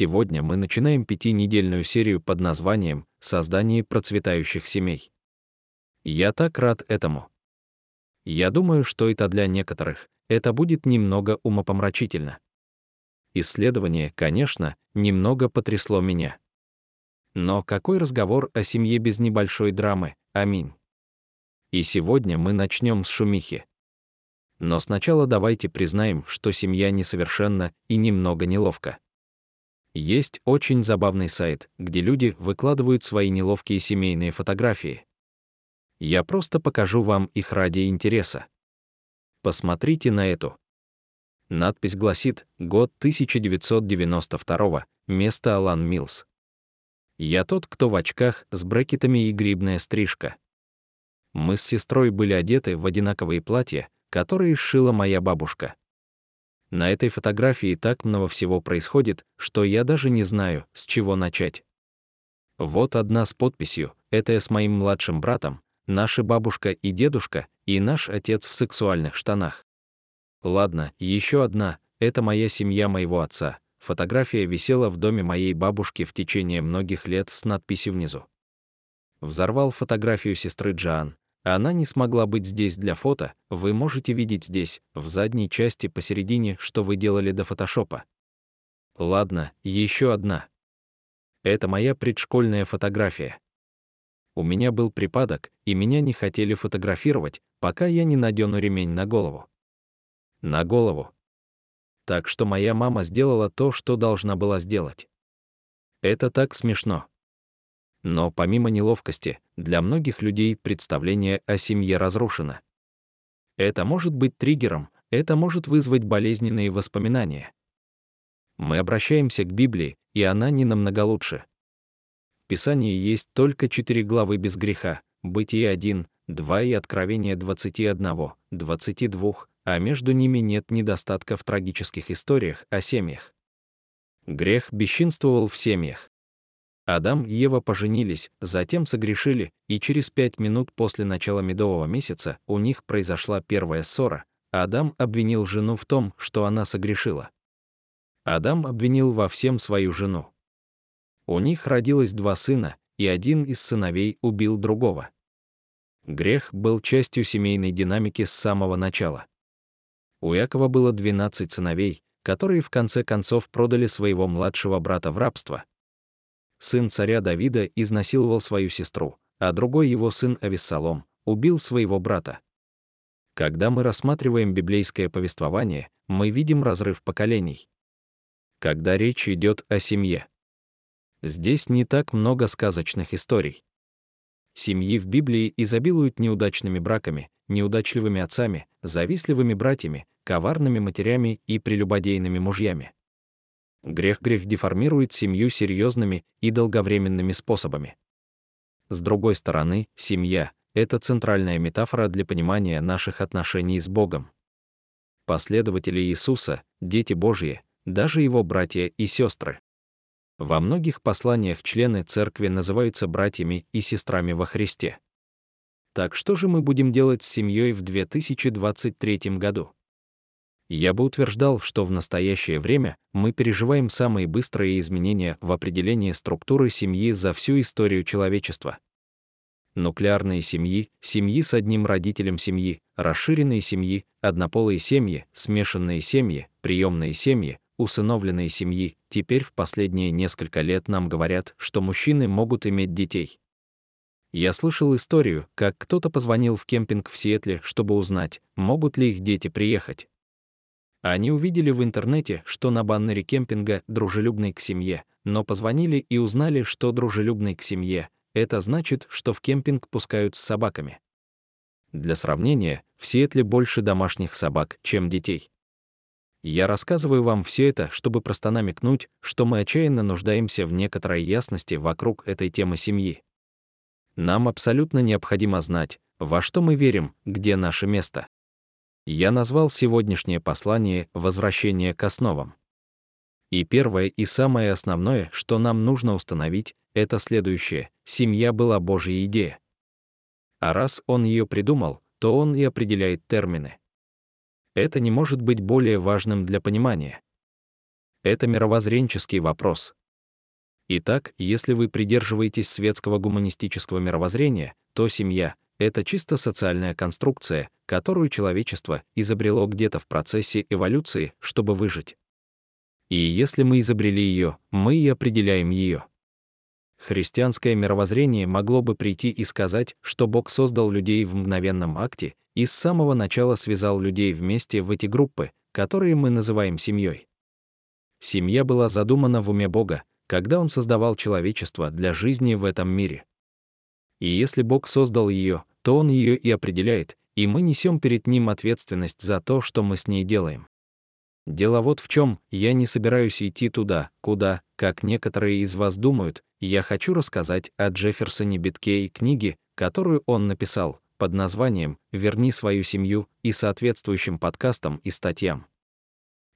Сегодня мы начинаем пятинедельную серию под названием «Создание процветающих семей». Я так рад этому. Я думаю, что это для некоторых, это будет немного умопомрачительно. Исследование, конечно, немного потрясло меня. Но какой разговор о семье без небольшой драмы? Аминь. И сегодня мы начнем с шумихи. Но сначала давайте признаем, что семья несовершенна и немного неловко. Есть очень забавный сайт, где люди выкладывают свои неловкие семейные фотографии. Я просто покажу вам их ради интереса. Посмотрите на эту. Надпись гласит «Год 1992, место Алан Милс». Я тот, кто в очках с брекетами и грибная стрижка. Мы с сестрой были одеты в одинаковые платья, которые сшила моя бабушка. На этой фотографии так много всего происходит, что я даже не знаю, с чего начать. Вот одна с подписью «Это я с моим младшим братом», наша бабушка и дедушка, и наш отец в сексуальных штанах. Ладно, еще одна это моя семья моего отца. Фотография висела в доме моей бабушки в течение многих лет с надписью внизу. Взорвал фотографию сестры Джоан, она не смогла быть здесь для фото, вы можете видеть здесь, в задней части посередине, что вы делали до фотошопа. Ладно, еще одна. Это моя предшкольная фотография. У меня был припадок, и меня не хотели фотографировать, пока я не надену ремень на голову. На голову. Так что моя мама сделала то, что должна была сделать. Это так смешно. Но помимо неловкости, для многих людей представление о семье разрушено. Это может быть триггером, это может вызвать болезненные воспоминания. Мы обращаемся к Библии, и она не намного лучше. В Писании есть только четыре главы без греха, Бытие 1, 2 и Откровение 21, 22, а между ними нет недостатка в трагических историях о семьях. Грех бесчинствовал в семьях. Адам и Ева поженились, затем согрешили, и через пять минут после начала медового месяца у них произошла первая ссора. Адам обвинил жену в том, что она согрешила. Адам обвинил во всем свою жену. У них родилось два сына, и один из сыновей убил другого. Грех был частью семейной динамики с самого начала. У Якова было 12 сыновей, которые в конце концов продали своего младшего брата в рабство, сын царя Давида, изнасиловал свою сестру, а другой его сын Авессалом убил своего брата. Когда мы рассматриваем библейское повествование, мы видим разрыв поколений. Когда речь идет о семье. Здесь не так много сказочных историй. Семьи в Библии изобилуют неудачными браками, неудачливыми отцами, завистливыми братьями, коварными матерями и прелюбодейными мужьями. Грех-грех деформирует семью серьезными и долговременными способами. С другой стороны, семья — это центральная метафора для понимания наших отношений с Богом. Последователи Иисуса, дети Божьи, даже его братья и сестры. Во многих посланиях члены церкви называются братьями и сестрами во Христе. Так что же мы будем делать с семьей в 2023 году? Я бы утверждал, что в настоящее время мы переживаем самые быстрые изменения в определении структуры семьи за всю историю человечества. Нуклеарные семьи, семьи с одним родителем семьи, расширенные семьи, однополые семьи, смешанные семьи, приемные семьи, усыновленные семьи, теперь в последние несколько лет нам говорят, что мужчины могут иметь детей. Я слышал историю, как кто-то позвонил в кемпинг в Сиэтле, чтобы узнать, могут ли их дети приехать. Они увидели в интернете, что на баннере кемпинга «дружелюбный к семье», но позвонили и узнали, что «дружелюбный к семье» — это значит, что в кемпинг пускают с собаками. Для сравнения, в Сиэтле больше домашних собак, чем детей. Я рассказываю вам все это, чтобы просто намекнуть, что мы отчаянно нуждаемся в некоторой ясности вокруг этой темы семьи. Нам абсолютно необходимо знать, во что мы верим, где наше место. Я назвал сегодняшнее послание «Возвращение к основам». И первое и самое основное, что нам нужно установить, это следующее. Семья была Божья идея. А раз он ее придумал, то он и определяет термины. Это не может быть более важным для понимания. Это мировоззренческий вопрос. Итак, если вы придерживаетесь светского гуманистического мировоззрения, то семья — это чисто социальная конструкция, которую человечество изобрело где-то в процессе эволюции, чтобы выжить. И если мы изобрели ее, мы и определяем ее. Христианское мировоззрение могло бы прийти и сказать, что Бог создал людей в мгновенном акте и с самого начала связал людей вместе в эти группы, которые мы называем семьей. Семья была задумана в уме Бога, когда Он создавал человечество для жизни в этом мире. И если Бог создал ее, то Он ее и определяет, и мы несем перед Ним ответственность за то, что мы с ней делаем. Дело вот в чем, я не собираюсь идти туда, куда, как некоторые из вас думают, я хочу рассказать о Джефферсоне Битке и книге, которую он написал, под названием «Верни свою семью» и соответствующим подкастам и статьям.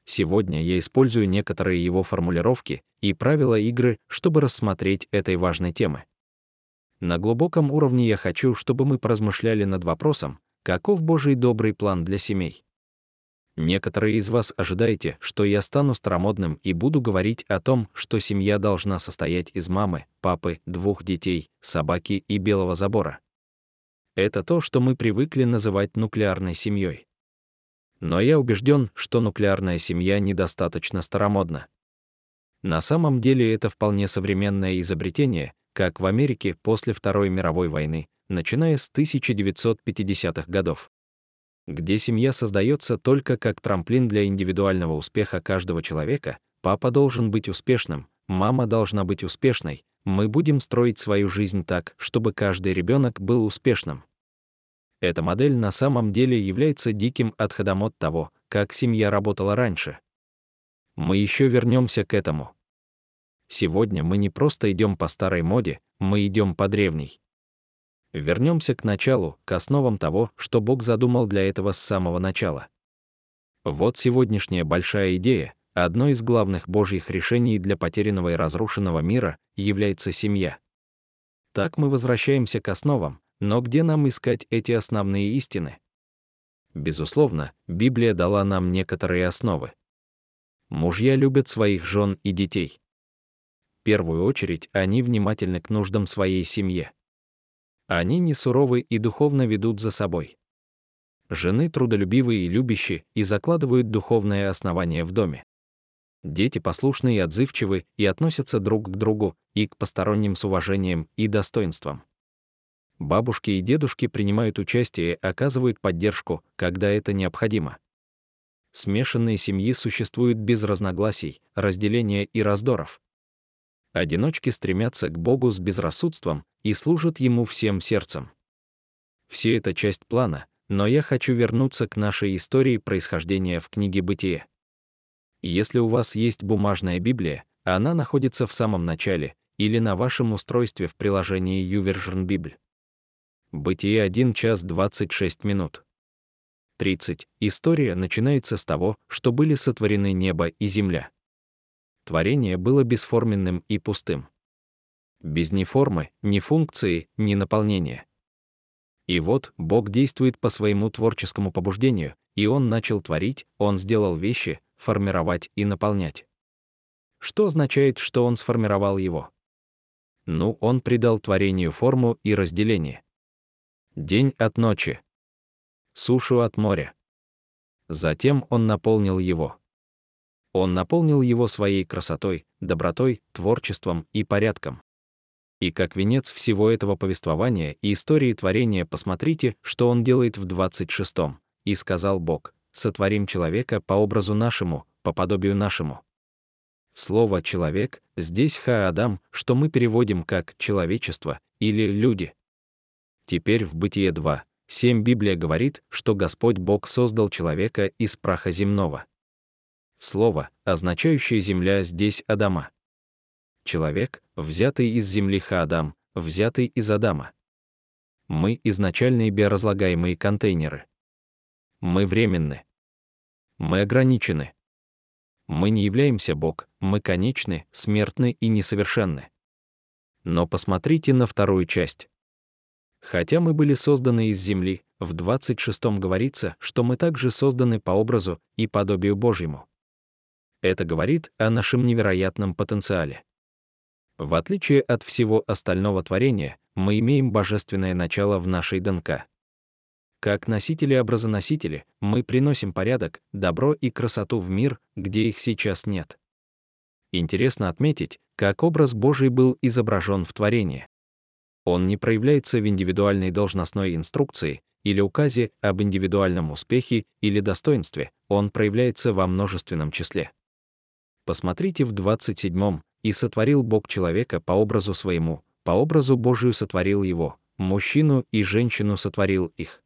Сегодня я использую некоторые его формулировки и правила игры, чтобы рассмотреть этой важной темы. На глубоком уровне я хочу, чтобы мы поразмышляли над вопросом, каков Божий добрый план для семей. Некоторые из вас ожидаете, что я стану старомодным и буду говорить о том, что семья должна состоять из мамы, папы, двух детей, собаки и белого забора. Это то, что мы привыкли называть нуклеарной семьей. Но я убежден, что нуклеарная семья недостаточно старомодна. На самом деле это вполне современное изобретение, как в Америке после Второй мировой войны, начиная с 1950-х годов где семья создается только как трамплин для индивидуального успеха каждого человека, папа должен быть успешным, мама должна быть успешной, мы будем строить свою жизнь так, чтобы каждый ребенок был успешным. Эта модель на самом деле является диким отходом от того, как семья работала раньше. Мы еще вернемся к этому. Сегодня мы не просто идем по старой моде, мы идем по древней. Вернемся к началу, к основам того, что Бог задумал для этого с самого начала. Вот сегодняшняя большая идея, одно из главных Божьих решений для потерянного и разрушенного мира является семья. Так мы возвращаемся к основам, но где нам искать эти основные истины? Безусловно, Библия дала нам некоторые основы. Мужья любят своих жен и детей. Первую очередь, они внимательны к нуждам своей семьи. Они не суровы и духовно ведут за собой. Жены трудолюбивые и любящие и закладывают духовное основание в доме. Дети послушны и отзывчивы и относятся друг к другу и к посторонним с уважением и достоинством. Бабушки и дедушки принимают участие и оказывают поддержку, когда это необходимо. Смешанные семьи существуют без разногласий, разделения и раздоров. Одиночки стремятся к Богу с безрассудством и служат Ему всем сердцем. Все это часть плана, но я хочу вернуться к нашей истории происхождения в книге «Бытие». Если у вас есть бумажная Библия, она находится в самом начале или на вашем устройстве в приложении YouVersion Библь. Бытие 1 час 26 минут. 30. История начинается с того, что были сотворены небо и земля творение было бесформенным и пустым. Без ни формы, ни функции, ни наполнения. И вот Бог действует по своему творческому побуждению, и Он начал творить, Он сделал вещи, формировать и наполнять. Что означает, что Он сформировал его? Ну, Он придал творению форму и разделение. День от ночи. Сушу от моря. Затем Он наполнил его. Он наполнил его своей красотой, добротой, творчеством и порядком. И как венец всего этого повествования и истории творения посмотрите, что он делает в 26-м. «И сказал Бог, сотворим человека по образу нашему, по подобию нашему». Слово «человек» здесь «ха-адам», что мы переводим как «человечество» или «люди». Теперь в Бытие 2, 7 Библия говорит, что Господь Бог создал человека из праха земного. Слово, означающее «земля» здесь Адама. Человек, взятый из земли Хаадам, взятый из Адама. Мы — изначальные биоразлагаемые контейнеры. Мы временны. Мы ограничены. Мы не являемся Бог, мы конечны, смертны и несовершенны. Но посмотрите на вторую часть. Хотя мы были созданы из земли, в 26 говорится, что мы также созданы по образу и подобию Божьему. Это говорит о нашем невероятном потенциале. В отличие от всего остального творения, мы имеем божественное начало в нашей ДНК. Как носители-образоносители, мы приносим порядок, добро и красоту в мир, где их сейчас нет. Интересно отметить, как образ Божий был изображен в творении. Он не проявляется в индивидуальной должностной инструкции или указе об индивидуальном успехе или достоинстве, он проявляется во множественном числе. Посмотрите в 27-м, «И сотворил Бог человека по образу своему, по образу Божию сотворил его, мужчину и женщину сотворил их».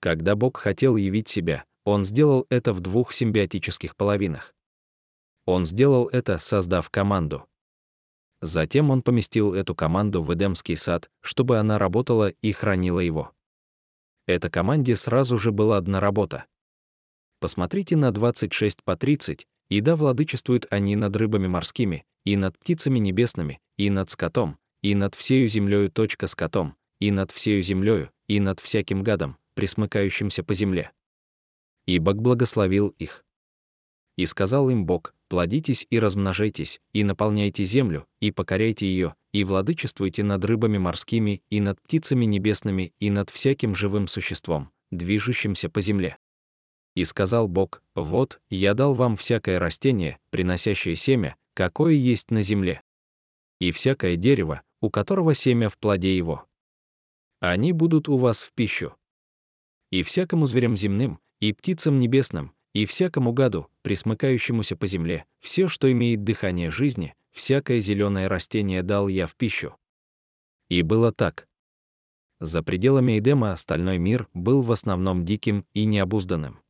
Когда Бог хотел явить себя, Он сделал это в двух симбиотических половинах. Он сделал это, создав команду. Затем Он поместил эту команду в Эдемский сад, чтобы она работала и хранила его. Эта команде сразу же была одна работа. Посмотрите на 26 по 30, и да владычествуют они над рыбами морскими, и над птицами небесными, и над скотом, и над всею землею точка скотом, и над всею землею, и над всяким гадом, присмыкающимся по земле. И Бог благословил их. И сказал им Бог, плодитесь и размножайтесь, и наполняйте землю, и покоряйте ее, и владычествуйте над рыбами морскими, и над птицами небесными, и над всяким живым существом, движущимся по земле. И сказал Бог, вот, я дал вам всякое растение, приносящее семя, какое есть на земле. И всякое дерево, у которого семя в плоде его. Они будут у вас в пищу и всякому зверям земным, и птицам небесным, и всякому гаду, присмыкающемуся по земле, все, что имеет дыхание жизни, всякое зеленое растение дал я в пищу. И было так. За пределами Эдема остальной мир был в основном диким и необузданным.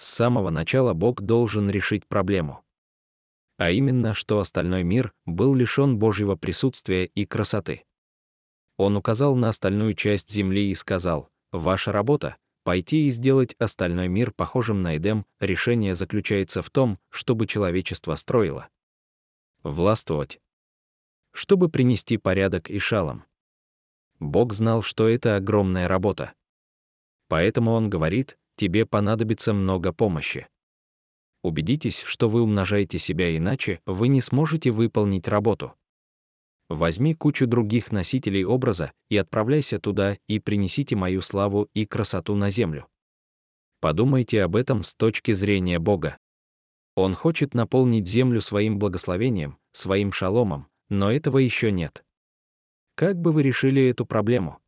С самого начала Бог должен решить проблему. А именно, что остальной мир был лишён Божьего присутствия и красоты. Он указал на остальную часть земли и сказал, Ваша работа — пойти и сделать остальной мир похожим на Эдем, решение заключается в том, чтобы человечество строило. Властвовать. Чтобы принести порядок и шалом. Бог знал, что это огромная работа. Поэтому Он говорит, тебе понадобится много помощи. Убедитесь, что вы умножаете себя иначе, вы не сможете выполнить работу. Возьми кучу других носителей образа и отправляйся туда и принесите мою славу и красоту на землю. Подумайте об этом с точки зрения Бога. Он хочет наполнить землю своим благословением, своим шаломом, но этого еще нет. Как бы вы решили эту проблему?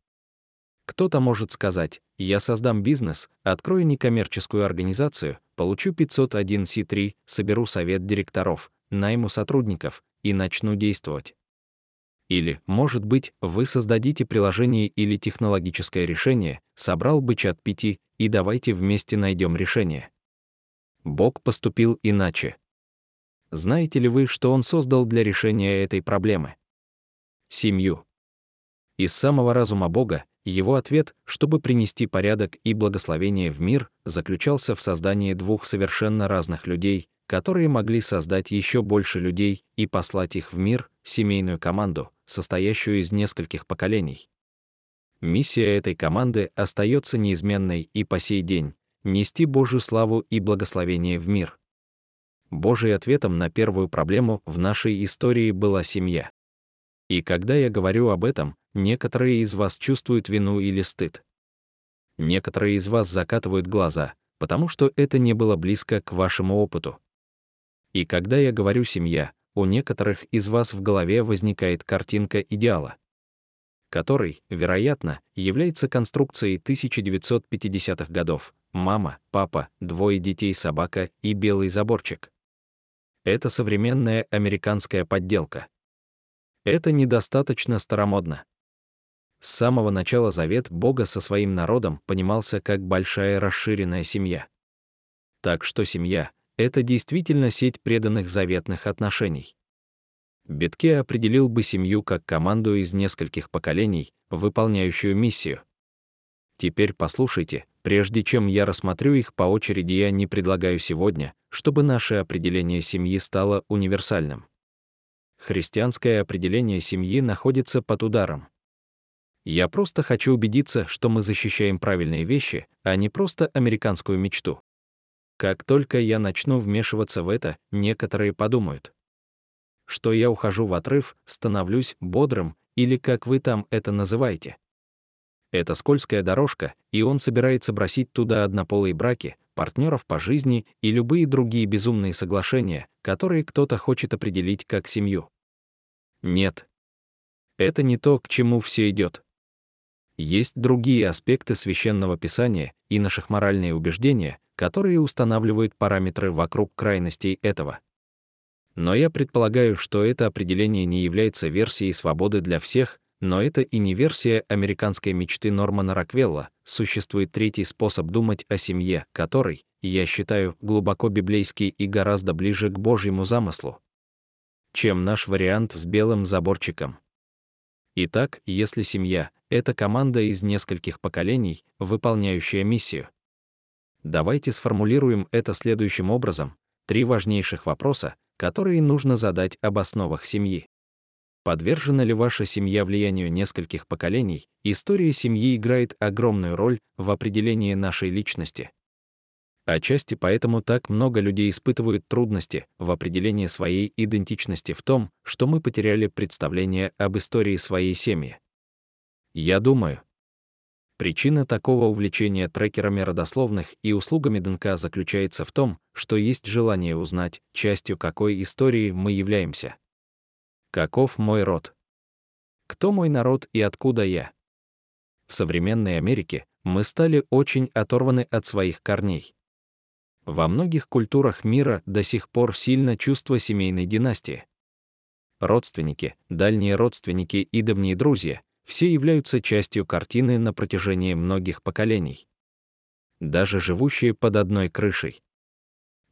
Кто-то может сказать, я создам бизнес, открою некоммерческую организацию, получу 501 C3, соберу совет директоров, найму сотрудников и начну действовать. Или, может быть, вы создадите приложение или технологическое решение, собрал бы чат 5, и давайте вместе найдем решение. Бог поступил иначе. Знаете ли вы, что Он создал для решения этой проблемы? Семью. Из самого разума Бога его ответ, чтобы принести порядок и благословение в мир, заключался в создании двух совершенно разных людей, которые могли создать еще больше людей и послать их в мир, семейную команду, состоящую из нескольких поколений. Миссия этой команды остается неизменной и по сей день — нести Божью славу и благословение в мир. Божий ответом на первую проблему в нашей истории была семья. И когда я говорю об этом, некоторые из вас чувствуют вину или стыд. Некоторые из вас закатывают глаза, потому что это не было близко к вашему опыту. И когда я говорю «семья», у некоторых из вас в голове возникает картинка идеала, который, вероятно, является конструкцией 1950-х годов. Мама, папа, двое детей, собака и белый заборчик. Это современная американская подделка. Это недостаточно старомодно. С самого начала завет Бога со своим народом понимался как большая расширенная семья. Так что семья это действительно сеть преданных заветных отношений. Бетке определил бы семью как команду из нескольких поколений, выполняющую миссию. Теперь послушайте, прежде чем я рассмотрю их по очереди, я не предлагаю сегодня, чтобы наше определение семьи стало универсальным. Христианское определение семьи находится под ударом. Я просто хочу убедиться, что мы защищаем правильные вещи, а не просто американскую мечту. Как только я начну вмешиваться в это, некоторые подумают, что я ухожу в отрыв, становлюсь бодрым, или как вы там это называете. Это скользкая дорожка, и он собирается бросить туда однополые браки, партнеров по жизни и любые другие безумные соглашения, которые кто-то хочет определить как семью. Нет. Это не то, к чему все идет. Есть другие аспекты священного писания и наших моральные убеждения, которые устанавливают параметры вокруг крайностей этого. Но я предполагаю, что это определение не является версией свободы для всех, но это и не версия американской мечты Нормана Роквелла. Существует третий способ думать о семье, который, я считаю, глубоко библейский и гораздо ближе к Божьему замыслу, чем наш вариант с белым заборчиком. Итак, если семья — это команда из нескольких поколений, выполняющая миссию. Давайте сформулируем это следующим образом. Три важнейших вопроса, которые нужно задать об основах семьи. Подвержена ли ваша семья влиянию нескольких поколений, история семьи играет огромную роль в определении нашей личности. Отчасти поэтому так много людей испытывают трудности в определении своей идентичности в том, что мы потеряли представление об истории своей семьи. Я думаю, Причина такого увлечения трекерами родословных и услугами ДНК заключается в том, что есть желание узнать, частью какой истории мы являемся. Каков мой род? Кто мой народ и откуда я? В современной Америке мы стали очень оторваны от своих корней. Во многих культурах мира до сих пор сильно чувство семейной династии. Родственники, дальние родственники и давние друзья все являются частью картины на протяжении многих поколений. Даже живущие под одной крышей.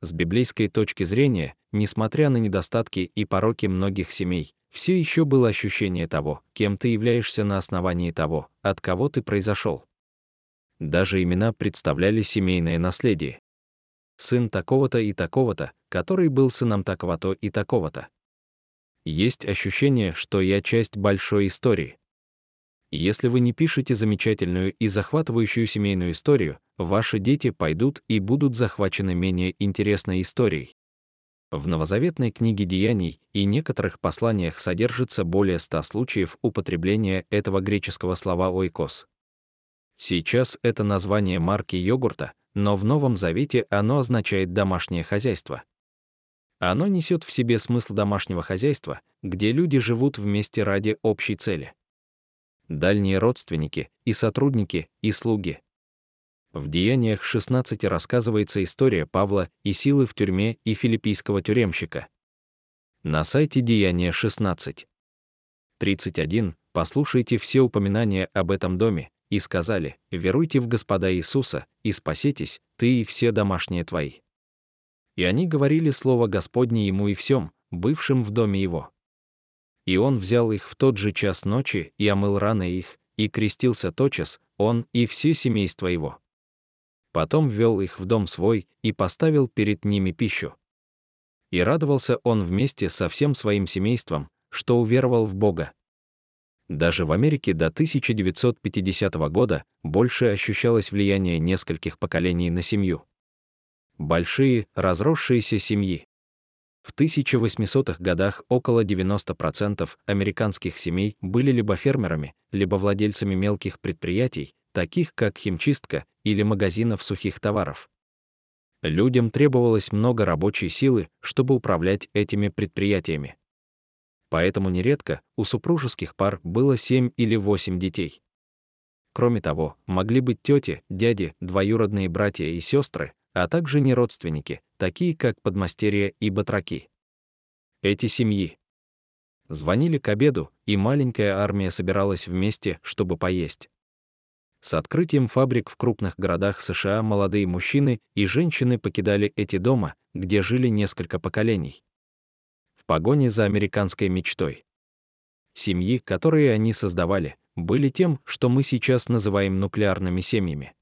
С библейской точки зрения, несмотря на недостатки и пороки многих семей, все еще было ощущение того, кем ты являешься на основании того, от кого ты произошел. Даже имена представляли семейное наследие. Сын такого-то и такого-то, который был сыном такого-то и такого-то. Есть ощущение, что я часть большой истории. Если вы не пишете замечательную и захватывающую семейную историю, ваши дети пойдут и будут захвачены менее интересной историей. В новозаветной книге Деяний и некоторых посланиях содержится более ста случаев употребления этого греческого слова «ойкос». Сейчас это название марки йогурта, но в Новом Завете оно означает «домашнее хозяйство». Оно несет в себе смысл домашнего хозяйства, где люди живут вместе ради общей цели дальние родственники, и сотрудники, и слуги. В Деяниях 16 рассказывается история Павла и силы в тюрьме и филиппийского тюремщика. На сайте Деяния 16. 31. Послушайте все упоминания об этом доме, и сказали, веруйте в Господа Иисуса, и спаситесь, ты и все домашние твои. И они говорили слово Господне ему и всем, бывшим в доме его. И он взял их в тот же час ночи и омыл раны их, и крестился тотчас, он и все семейство его. Потом ввел их в дом свой и поставил перед ними пищу. И радовался он вместе со всем своим семейством, что уверовал в Бога. Даже в Америке до 1950 года больше ощущалось влияние нескольких поколений на семью. Большие, разросшиеся семьи. В 1800-х годах около 90% американских семей были либо фермерами, либо владельцами мелких предприятий, таких как химчистка или магазинов сухих товаров. Людям требовалось много рабочей силы, чтобы управлять этими предприятиями. Поэтому нередко у супружеских пар было 7 или 8 детей. Кроме того, могли быть тети, дяди, двоюродные братья и сестры, а также неродственники, такие как подмастерья и батраки. Эти семьи звонили к обеду, и маленькая армия собиралась вместе, чтобы поесть. С открытием фабрик в крупных городах США молодые мужчины и женщины покидали эти дома, где жили несколько поколений. В погоне за американской мечтой. Семьи, которые они создавали, были тем, что мы сейчас называем нуклеарными семьями.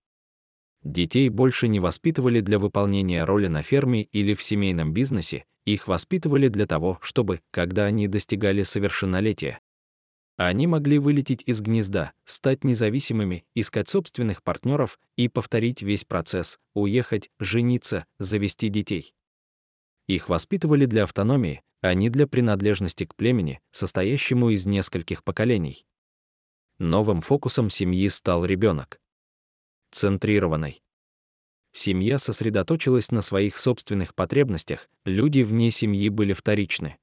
Детей больше не воспитывали для выполнения роли на ферме или в семейном бизнесе, их воспитывали для того, чтобы, когда они достигали совершеннолетия, Они могли вылететь из гнезда, стать независимыми, искать собственных партнеров и повторить весь процесс, уехать, жениться, завести детей. Их воспитывали для автономии, не для принадлежности к племени, состоящему из нескольких поколений. Новым фокусом семьи стал ребенок. Центрированной. Семья сосредоточилась на своих собственных потребностях, люди вне семьи были вторичны.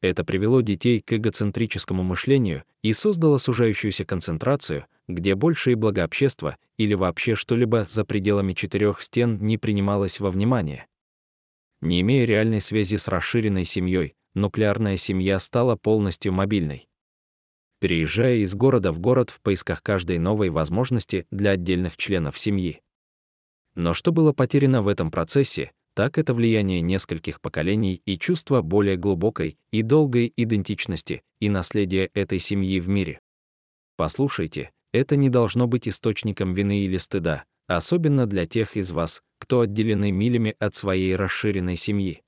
Это привело детей к эгоцентрическому мышлению и создало сужающуюся концентрацию, где большее благо общества или вообще что-либо за пределами четырех стен не принималось во внимание. Не имея реальной связи с расширенной семьей, нуклеарная семья стала полностью мобильной. Переезжая из города в город в поисках каждой новой возможности для отдельных членов семьи. Но что было потеряно в этом процессе, так это влияние нескольких поколений и чувство более глубокой и долгой идентичности и наследия этой семьи в мире. Послушайте, это не должно быть источником вины или стыда, особенно для тех из вас, кто отделены милями от своей расширенной семьи.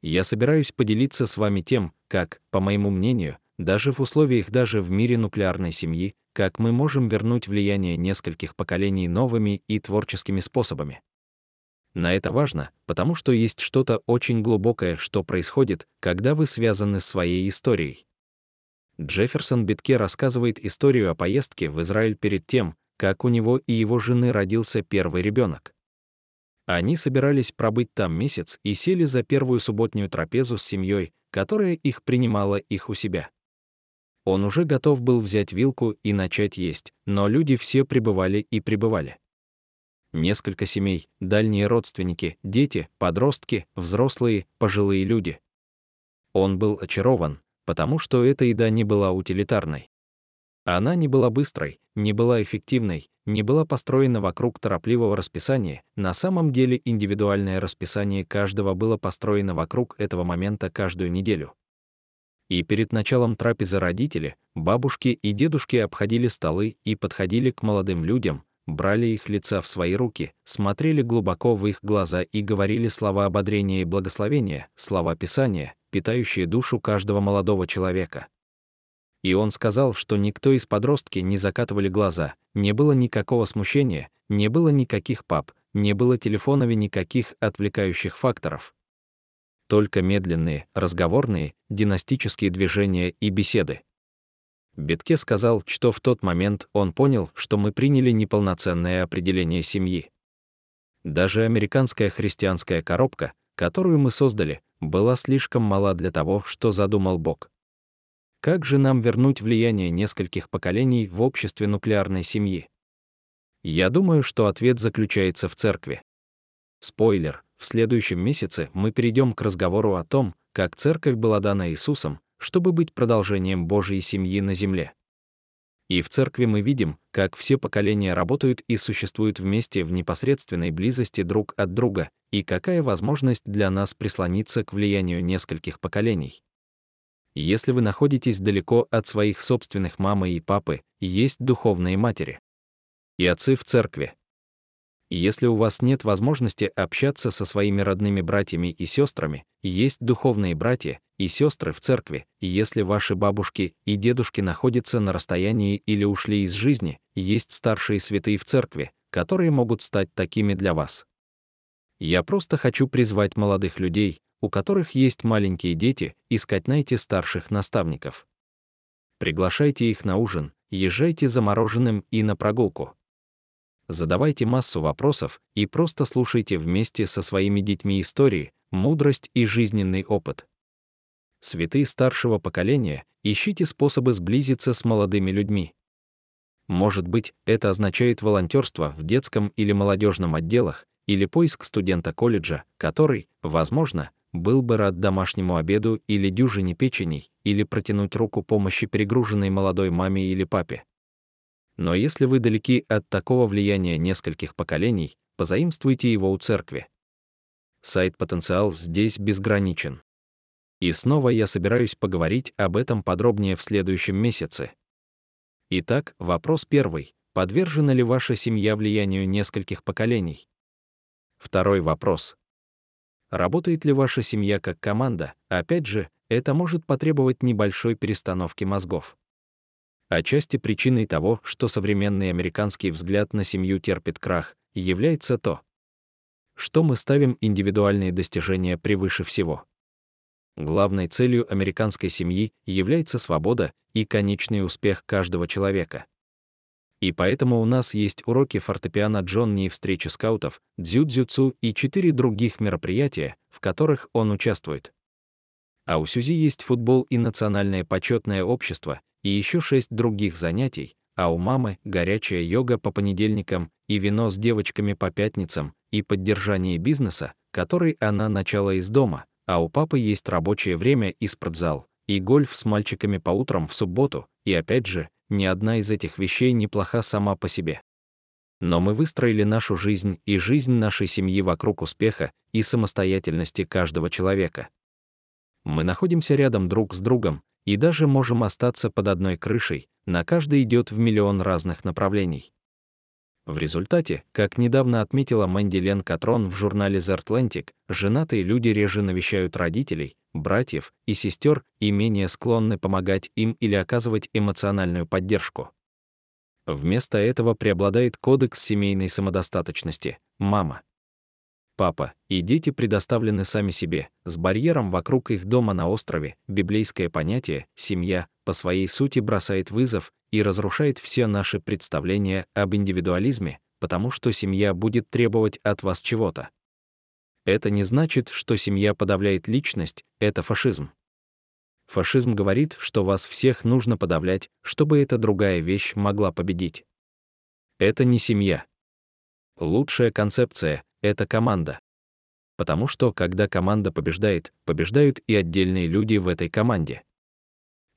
Я собираюсь поделиться с вами тем, как, по моему мнению, даже в условиях даже в мире нуклеарной семьи, как мы можем вернуть влияние нескольких поколений новыми и творческими способами. На это важно, потому что есть что-то очень глубокое, что происходит, когда вы связаны с своей историей. Джефферсон Битке рассказывает историю о поездке в Израиль перед тем, как у него и его жены родился первый ребенок. Они собирались пробыть там месяц и сели за первую субботнюю трапезу с семьей, которая их принимала их у себя. Он уже готов был взять вилку и начать есть, но люди все пребывали и пребывали несколько семей, дальние родственники, дети, подростки, взрослые, пожилые люди. Он был очарован, потому что эта еда не была утилитарной. Она не была быстрой, не была эффективной, не была построена вокруг торопливого расписания. На самом деле индивидуальное расписание каждого было построено вокруг этого момента каждую неделю. И перед началом трапезы родители, бабушки и дедушки обходили столы и подходили к молодым людям, брали их лица в свои руки, смотрели глубоко в их глаза и говорили слова ободрения и благословения, слова Писания, питающие душу каждого молодого человека. И он сказал, что никто из подростки не закатывали глаза, не было никакого смущения, не было никаких пап, не было телефонов и никаких отвлекающих факторов. Только медленные, разговорные, династические движения и беседы. Бетке сказал, что в тот момент он понял, что мы приняли неполноценное определение семьи. Даже американская христианская коробка, которую мы создали, была слишком мала для того, что задумал Бог. Как же нам вернуть влияние нескольких поколений в обществе нуклеарной семьи? Я думаю, что ответ заключается в церкви. Спойлер, в следующем месяце мы перейдем к разговору о том, как церковь была дана Иисусом, чтобы быть продолжением Божьей семьи на земле. И в церкви мы видим, как все поколения работают и существуют вместе в непосредственной близости друг от друга, и какая возможность для нас прислониться к влиянию нескольких поколений. Если вы находитесь далеко от своих собственных мамы и папы, есть духовные матери. И отцы в церкви. Если у вас нет возможности общаться со своими родными братьями и сестрами, есть духовные братья и сестры в церкви, и если ваши бабушки и дедушки находятся на расстоянии или ушли из жизни, есть старшие святые в церкви, которые могут стать такими для вас. Я просто хочу призвать молодых людей, у которых есть маленькие дети, искать найти старших наставников. Приглашайте их на ужин, езжайте за мороженым и на прогулку задавайте массу вопросов и просто слушайте вместе со своими детьми истории, мудрость и жизненный опыт. Святые старшего поколения, ищите способы сблизиться с молодыми людьми. Может быть, это означает волонтерство в детском или молодежном отделах, или поиск студента колледжа, который, возможно, был бы рад домашнему обеду или дюжине печеней, или протянуть руку помощи перегруженной молодой маме или папе. Но если вы далеки от такого влияния нескольких поколений, позаимствуйте его у церкви. Сайт-потенциал здесь безграничен. И снова я собираюсь поговорить об этом подробнее в следующем месяце. Итак, вопрос первый. Подвержена ли ваша семья влиянию нескольких поколений? Второй вопрос. Работает ли ваша семья как команда? Опять же, это может потребовать небольшой перестановки мозгов. Отчасти причиной того, что современный американский взгляд на семью терпит крах, является то, что мы ставим индивидуальные достижения превыше всего. Главной целью американской семьи является свобода и конечный успех каждого человека. И поэтому у нас есть уроки фортепиано Джонни и встречи скаутов, дзюдзюцу и четыре других мероприятия, в которых он участвует. А у Сюзи есть футбол и национальное почетное общество, и еще шесть других занятий, а у мамы горячая йога по понедельникам и вино с девочками по пятницам, и поддержание бизнеса, который она начала из дома, а у папы есть рабочее время и спортзал, и гольф с мальчиками по утрам в субботу, и опять же, ни одна из этих вещей не плоха сама по себе. Но мы выстроили нашу жизнь и жизнь нашей семьи вокруг успеха и самостоятельности каждого человека. Мы находимся рядом друг с другом и даже можем остаться под одной крышей, на каждый идет в миллион разных направлений. В результате, как недавно отметила Мэнди Лен Катрон в журнале The Atlantic, женатые люди реже навещают родителей, братьев и сестер и менее склонны помогать им или оказывать эмоциональную поддержку. Вместо этого преобладает кодекс семейной самодостаточности – мама. Папа и дети предоставлены сами себе, с барьером вокруг их дома на острове, библейское понятие «семья» по своей сути бросает вызов и разрушает все наши представления об индивидуализме, потому что семья будет требовать от вас чего-то. Это не значит, что семья подавляет личность, это фашизм. Фашизм говорит, что вас всех нужно подавлять, чтобы эта другая вещь могла победить. Это не семья. Лучшая концепция — это команда. Потому что, когда команда побеждает, побеждают и отдельные люди в этой команде.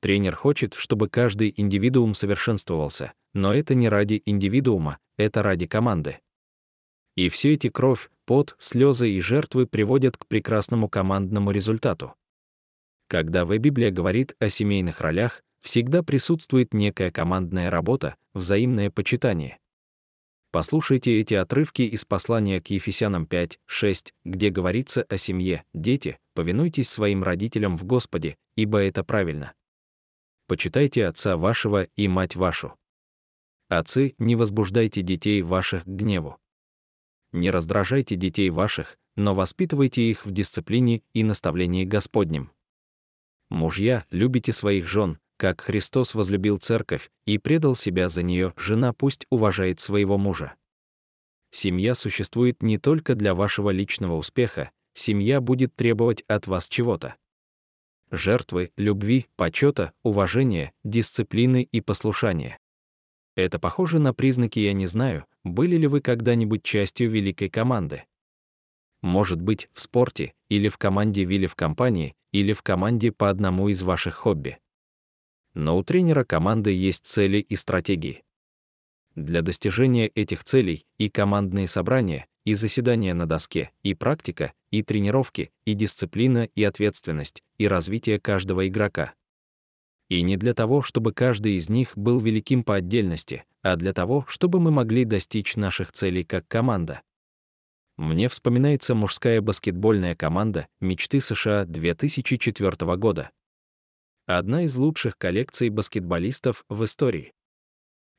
Тренер хочет, чтобы каждый индивидуум совершенствовался, но это не ради индивидуума, это ради команды. И все эти кровь, пот, слезы и жертвы приводят к прекрасному командному результату. Когда в Библия говорит о семейных ролях, всегда присутствует некая командная работа, взаимное почитание. Послушайте эти отрывки из послания к Ефесянам 5, 6, где говорится о семье, дети, повинуйтесь своим родителям в Господе, ибо это правильно почитайте отца вашего и мать вашу. Отцы, не возбуждайте детей ваших к гневу. Не раздражайте детей ваших, но воспитывайте их в дисциплине и наставлении Господнем. Мужья, любите своих жен, как Христос возлюбил церковь и предал себя за нее, жена пусть уважает своего мужа. Семья существует не только для вашего личного успеха, семья будет требовать от вас чего-то жертвы, любви, почета, уважения, дисциплины и послушания. Это похоже на признаки «я не знаю», были ли вы когда-нибудь частью великой команды. Может быть, в спорте, или в команде Вилли в компании, или в команде по одному из ваших хобби. Но у тренера команды есть цели и стратегии. Для достижения этих целей и командные собрания, и заседания на доске, и практика, и тренировки, и дисциплина, и ответственность, и развитие каждого игрока. И не для того, чтобы каждый из них был великим по отдельности, а для того, чтобы мы могли достичь наших целей как команда. Мне вспоминается мужская баскетбольная команда «Мечты США» 2004 года. Одна из лучших коллекций баскетболистов в истории.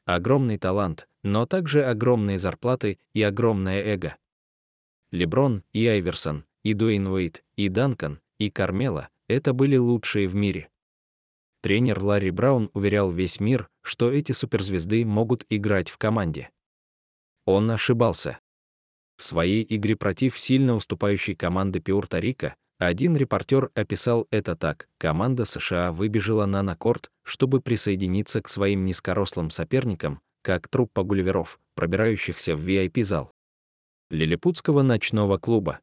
Огромный талант, но также огромные зарплаты и огромное эго. Леброн и Айверсон, и Дуэйн Уэйт, и Данкан, и Кармела — это были лучшие в мире. Тренер Ларри Браун уверял весь мир, что эти суперзвезды могут играть в команде. Он ошибался. В своей игре против сильно уступающей команды Пиурта-Рико один репортер описал это так. Команда США выбежала на накорт, чтобы присоединиться к своим низкорослым соперникам, как труппа гулливеров, пробирающихся в VIP-зал. Лилипутского ночного клуба.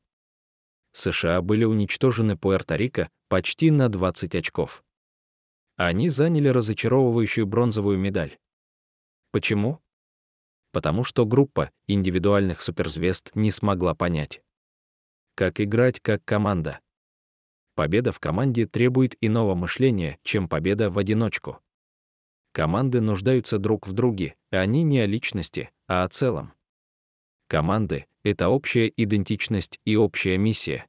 США были уничтожены Пуэрто-Рико почти на 20 очков. Они заняли разочаровывающую бронзовую медаль. Почему? Потому что группа индивидуальных суперзвезд не смогла понять, как играть как команда. Победа в команде требует иного мышления, чем победа в одиночку. Команды нуждаются друг в друге, а они не о личности, а о целом. Команды — это общая идентичность и общая миссия.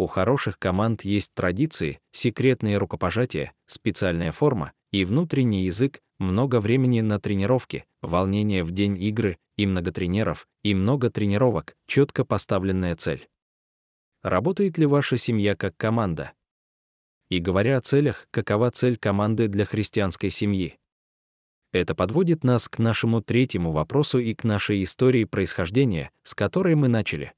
У хороших команд есть традиции, секретные рукопожатия, специальная форма и внутренний язык, много времени на тренировки, волнение в день игры и много тренеров, и много тренировок, четко поставленная цель. Работает ли ваша семья как команда? И говоря о целях, какова цель команды для христианской семьи? Это подводит нас к нашему третьему вопросу и к нашей истории происхождения, с которой мы начали.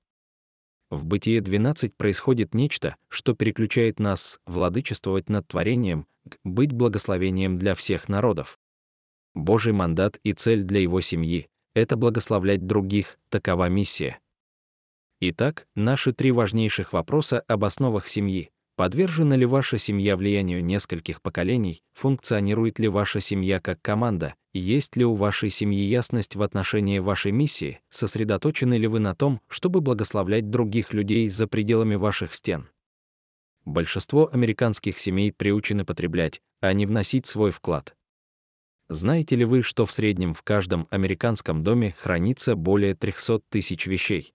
В Бытие 12 происходит нечто, что переключает нас владычествовать над творением, к быть благословением для всех народов. Божий мандат и цель для его семьи — это благословлять других, такова миссия. Итак, наши три важнейших вопроса об основах семьи. Подвержена ли ваша семья влиянию нескольких поколений? Функционирует ли ваша семья как команда? Есть ли у вашей семьи ясность в отношении вашей миссии? Сосредоточены ли вы на том, чтобы благословлять других людей за пределами ваших стен? Большинство американских семей приучены потреблять, а не вносить свой вклад. Знаете ли вы, что в среднем в каждом американском доме хранится более 300 тысяч вещей?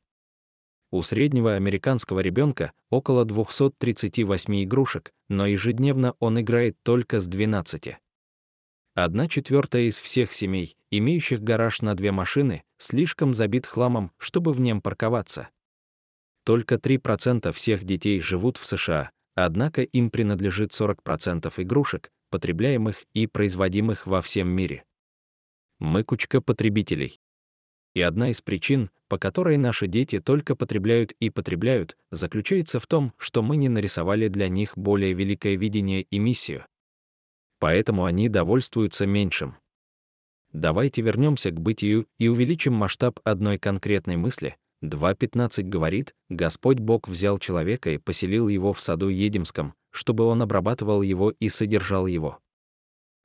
У среднего американского ребенка около 238 игрушек, но ежедневно он играет только с 12. Одна четвертая из всех семей, имеющих гараж на две машины, слишком забит хламом, чтобы в нем парковаться. Только 3% всех детей живут в США, однако им принадлежит 40% игрушек, потребляемых и производимых во всем мире. Мы кучка потребителей. И одна из причин, по которой наши дети только потребляют и потребляют, заключается в том, что мы не нарисовали для них более великое видение и миссию. Поэтому они довольствуются меньшим. Давайте вернемся к бытию и увеличим масштаб одной конкретной мысли. 2.15 говорит, Господь Бог взял человека и поселил его в саду Едемском, чтобы он обрабатывал его и содержал его.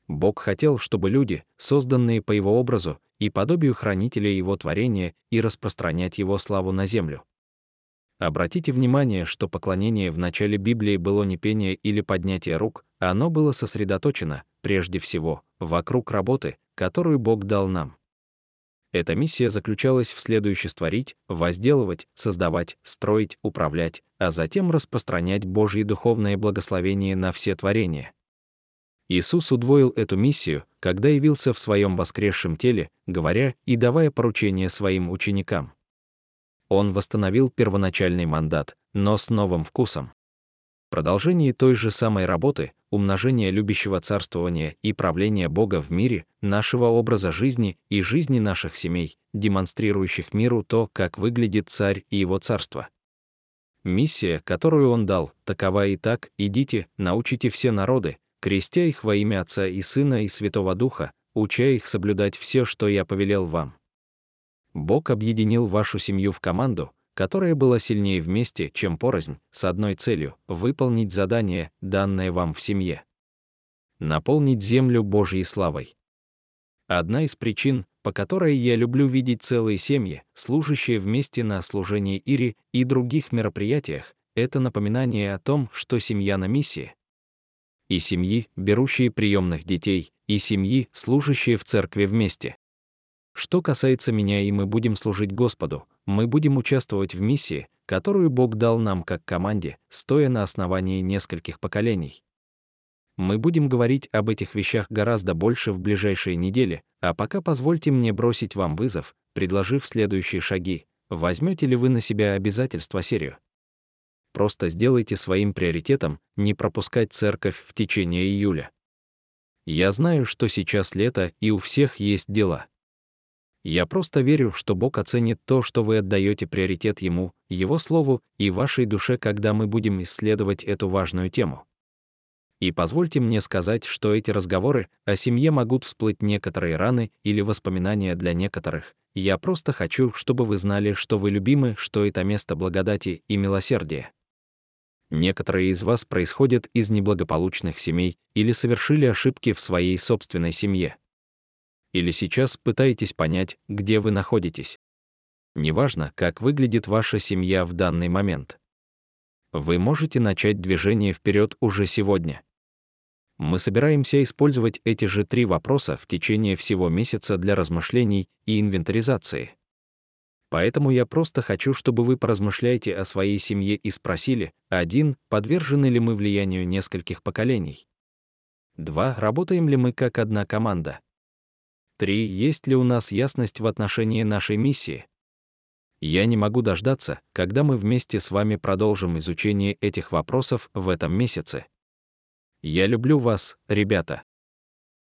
Бог хотел, чтобы люди, созданные по его образу и подобию хранителя его творения, и распространять его славу на землю. Обратите внимание, что поклонение в начале Библии было не пение или поднятие рук, а оно было сосредоточено, прежде всего, вокруг работы, которую Бог дал нам. Эта миссия заключалась в следующем створить, возделывать, создавать, строить, управлять, а затем распространять Божье духовное благословение на все творения. Иисус удвоил эту миссию, когда явился в своем воскресшем теле, говоря и давая поручения своим ученикам. Он восстановил первоначальный мандат, но с новым вкусом. Продолжение той же самой работы, умножение любящего царствования и правления Бога в мире, нашего образа жизни и жизни наших семей, демонстрирующих миру то, как выглядит царь и его царство. Миссия, которую он дал, такова и так, идите, научите все народы, крестя их во имя Отца и Сына и Святого Духа, уча их соблюдать все, что я повелел вам. Бог объединил вашу семью в команду, которая была сильнее вместе, чем порознь, с одной целью — выполнить задание, данное вам в семье. Наполнить землю Божьей славой. Одна из причин, по которой я люблю видеть целые семьи, служащие вместе на служении Ири и других мероприятиях, это напоминание о том, что семья на миссии, и семьи, берущие приемных детей, и семьи, служащие в церкви вместе. Что касается меня и мы будем служить Господу, мы будем участвовать в миссии, которую Бог дал нам как команде, стоя на основании нескольких поколений. Мы будем говорить об этих вещах гораздо больше в ближайшие недели, а пока позвольте мне бросить вам вызов, предложив следующие шаги. Возьмете ли вы на себя обязательства серию? Просто сделайте своим приоритетом не пропускать церковь в течение июля. Я знаю, что сейчас лето, и у всех есть дела. Я просто верю, что Бог оценит то, что вы отдаете приоритет Ему, Его Слову и вашей душе, когда мы будем исследовать эту важную тему. И позвольте мне сказать, что эти разговоры о семье могут всплыть некоторые раны или воспоминания для некоторых. Я просто хочу, чтобы вы знали, что вы любимы, что это место благодати и милосердия. Некоторые из вас происходят из неблагополучных семей или совершили ошибки в своей собственной семье. Или сейчас пытаетесь понять, где вы находитесь. Неважно, как выглядит ваша семья в данный момент. Вы можете начать движение вперед уже сегодня. Мы собираемся использовать эти же три вопроса в течение всего месяца для размышлений и инвентаризации. Поэтому я просто хочу, чтобы вы поразмышляете о своей семье и спросили, один, подвержены ли мы влиянию нескольких поколений? Два, работаем ли мы как одна команда? 3. Есть ли у нас ясность в отношении нашей миссии? Я не могу дождаться, когда мы вместе с вами продолжим изучение этих вопросов в этом месяце. Я люблю вас, ребята.